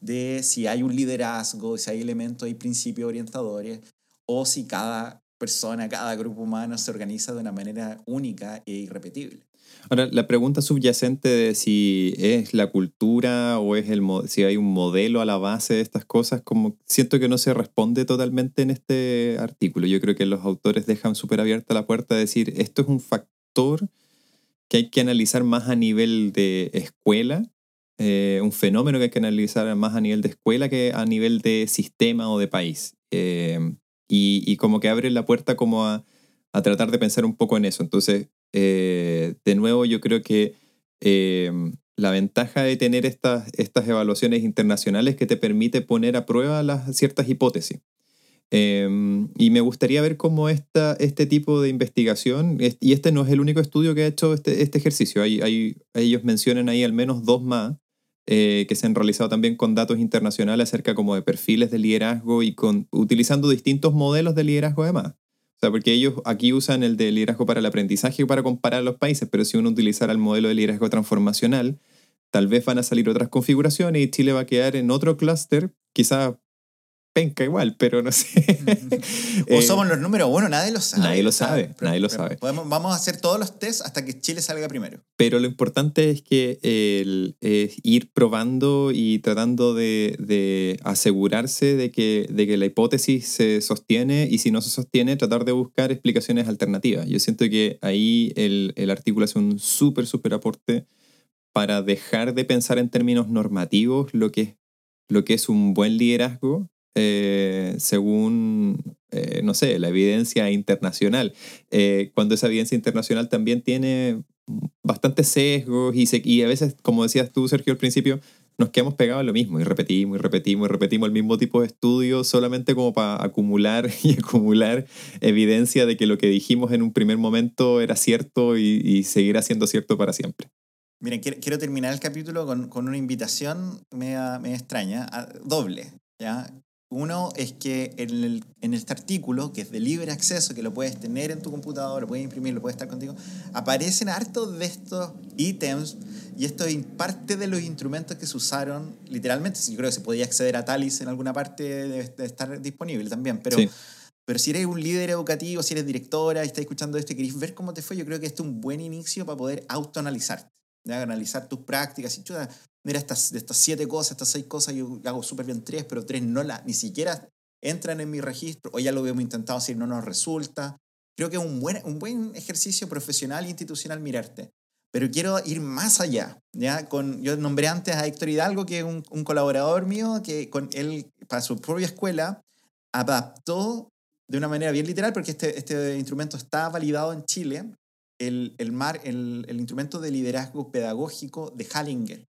de si hay un liderazgo, si hay elementos y principios orientadores, o si cada persona, cada grupo humano se organiza de una manera única e irrepetible. Ahora, la pregunta subyacente de si es la cultura o es el si hay un modelo a la base de estas cosas, como siento que no se responde totalmente en este artículo. Yo creo que los autores dejan súper abierta la puerta de decir, esto es un factor que hay que analizar más a nivel de escuela eh, un fenómeno que hay que analizar más a nivel de escuela que a nivel de sistema o de país. Eh, y, como que abre la puerta como a, a, tratar de pensar un poco en eso. Entonces, eh, de nuevo, yo creo que la ventaja de tener estas, estas evaluaciones internacionales que te permite poner a prueba las ciertas hipótesis. y me gustaría ver cómo esta, este tipo de investigación, y este no es el único estudio que ha hecho este, este ejercicio, hay, hay, ellos mencionan ahí al menos dos más, eh, que se han realizado también con datos internacionales acerca como de perfiles de liderazgo y con, utilizando distintos modelos de liderazgo además. O sea, porque ellos aquí usan el de liderazgo para el aprendizaje para comparar los países, pero si uno utilizara el modelo de liderazgo transformacional, tal vez van a salir otras configuraciones y Chile va a quedar en otro clúster, quizás penca igual, pero no sé. [laughs] o eh, somos los números uno, nadie lo sabe. Nadie lo sabe, nadie lo sabe. vamos a hacer todos los tests hasta que Chile salga primero. Pero lo importante es que el, ir probando y tratando de, de, asegurarse de que, de que la hipótesis se sostiene y si no se sostiene, tratar de buscar explicaciones alternativas. Yo siento que ahí el, el artículo hace un súper, súper aporte para dejar de pensar en términos normativos lo que es, lo que es un buen liderazgo eh, según, eh, no sé, la evidencia internacional. Eh, cuando esa evidencia internacional también tiene bastantes sesgos y, y a veces, como decías tú, Sergio, al principio, nos quedamos pegados en lo mismo y repetimos y repetimos y repetimos el mismo tipo de estudios solamente como para acumular [laughs] y acumular evidencia de que lo que dijimos en un primer momento era cierto y, y seguirá siendo cierto para siempre. Miren, quiero, quiero terminar el capítulo con, con una invitación media, media extraña, a- doble. ¿ya? Uno es que en, el, en este artículo, que es de libre acceso, que lo puedes tener en tu computador, lo puedes imprimir, lo puedes estar contigo, aparecen hartos de estos ítems y esto es parte de los instrumentos que se usaron, literalmente, yo creo que se podía acceder a Talis en alguna parte, debe de estar disponible también, pero... Sí. Pero si eres un líder educativo, si eres directora y estás escuchando esto y querés ver cómo te fue, yo creo que esto es un buen inicio para poder autoanalizarte. Analizar tus prácticas. Y chuta, mira, estas, de estas siete cosas, estas seis cosas, yo hago súper bien tres, pero tres no la, ni siquiera entran en mi registro, o ya lo hemos intentado, si no nos resulta. Creo que es un buen, un buen ejercicio profesional e institucional mirarte. Pero quiero ir más allá. ¿ya? Con, yo nombré antes a Héctor Hidalgo, que es un, un colaborador mío, que con él, para su propia escuela, adaptó de una manera bien literal, porque este, este instrumento está validado en Chile, el, el, mar, el, el instrumento de liderazgo pedagógico de Hallinger.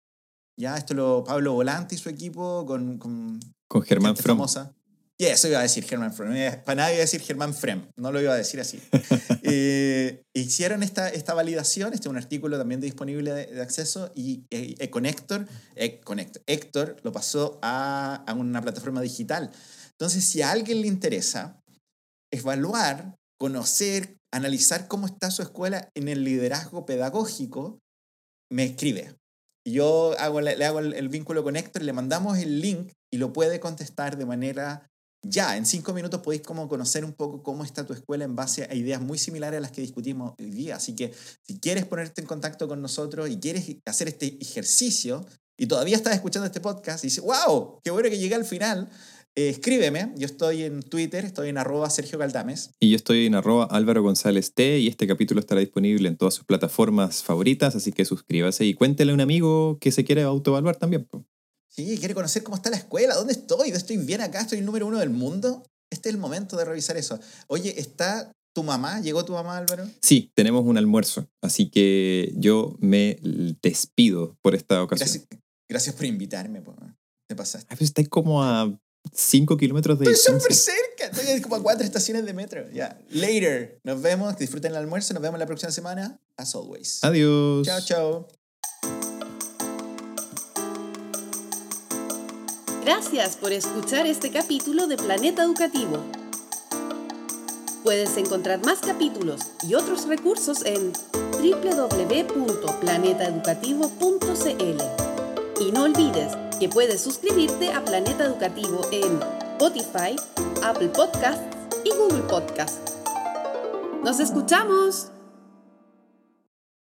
Ya, esto lo Pablo Volante y su equipo con, con Con Germán Fromm. famosa. Y eso iba a decir Germán Frem. Para nadie iba a decir Germán Frem. No lo iba a decir así. [laughs] Eh, hicieron esta, esta validación. Este es un artículo también disponible de, de acceso. Y eh, con Héctor, eh, con Héctor, Héctor lo pasó a, a una plataforma digital. Entonces, si a alguien le interesa evaluar, conocer, analizar cómo está su escuela en el liderazgo pedagógico, me escribe. Yo hago, le, hago el, el vínculo con Héctor, le mandamos el link y lo puede contestar de manera ya. En cinco minutos podéis como conocer un poco cómo está tu escuela en base a ideas muy similares a las que discutimos hoy día. Así que si quieres ponerte en contacto con nosotros y quieres hacer este ejercicio y todavía estás escuchando este podcast y dices, wow, qué bueno que llegué al final, eh, escríbeme. Yo estoy en Twitter, estoy en arroba Sergio Galdames. Y yo estoy en arroba Álvaro González T y este capítulo estará disponible en todas sus plataformas favoritas, así que suscríbase y cuéntele a un amigo que se quiere autoevaluar también. Sí, quiere conocer cómo está la escuela, dónde estoy, estoy bien acá, estoy el número uno del mundo. Este es el momento de revisar eso. Oye, ¿está tu mamá? ¿Llegó tu mamá, Álvaro? Sí, tenemos un almuerzo, así que yo me despido por esta ocasión. Gracias, gracias por invitarme. po. Te pasaste. Ay, pues estáis como a 5 kilómetros de Estoy súper cerca, estoy como a cuatro estaciones de metro. Ya, later. Nos vemos, que disfruten el almuerzo, nos vemos la próxima semana. As always. Adiós. Chao, chao. Gracias por escuchar este capítulo de Planeta Educativo. Puedes encontrar más capítulos y otros recursos en www.planetaeducativo.cl. Y no olvides que puedes suscribirte a Planeta Educativo en Spotify, Apple Podcasts y Google Podcasts. ¡Nos escuchamos!